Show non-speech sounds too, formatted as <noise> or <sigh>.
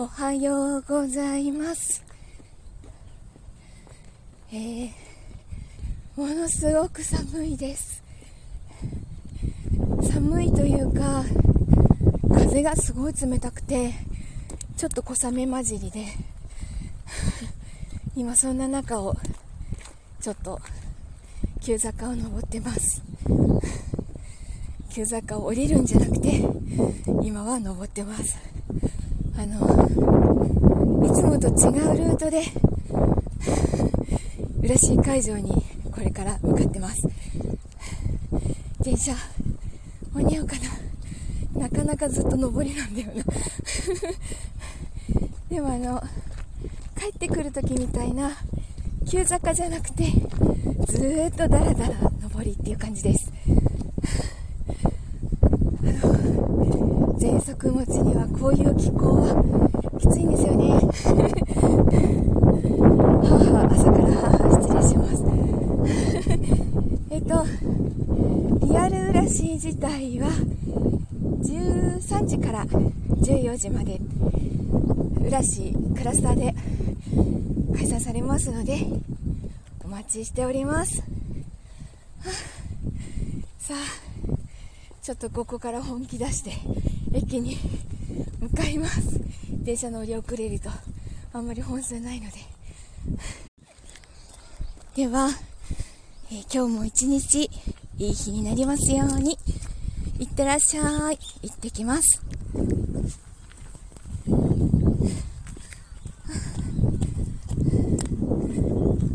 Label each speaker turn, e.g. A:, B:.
A: おはようございます。えー、ものすごく寒いです。寒いというか、風がすごい冷たくて、ちょっと小雨混じりで、<laughs> 今そんな中を、ちょっと、急坂を登ってます。<laughs> 急坂を降りるんじゃなくて、今は登ってます。あの、いつもと違うルートで、浦しい会場にこれから向かってます。電車、間に合うかななかなかずっと上りなんだよな。<laughs> でもあの、帰ってくる時みたいな、急坂じゃなくて、ずーっとダラダラ上りっていう感じです。喘息持ちにはこういう気候はきついんですよね。母、朝から母、失礼します。<laughs> えっと、リアルらしい自体は、13時から14時まで、浦市クラスターで開催されますので、お待ちしております。は <sighs> あさあ、ちょっとここから本気出して駅に向かいます。電車乗り遅れるとあんまり本数ないので。<laughs> では、えー今日も一日いい日になりますように。いってらっしゃい。行ってきます。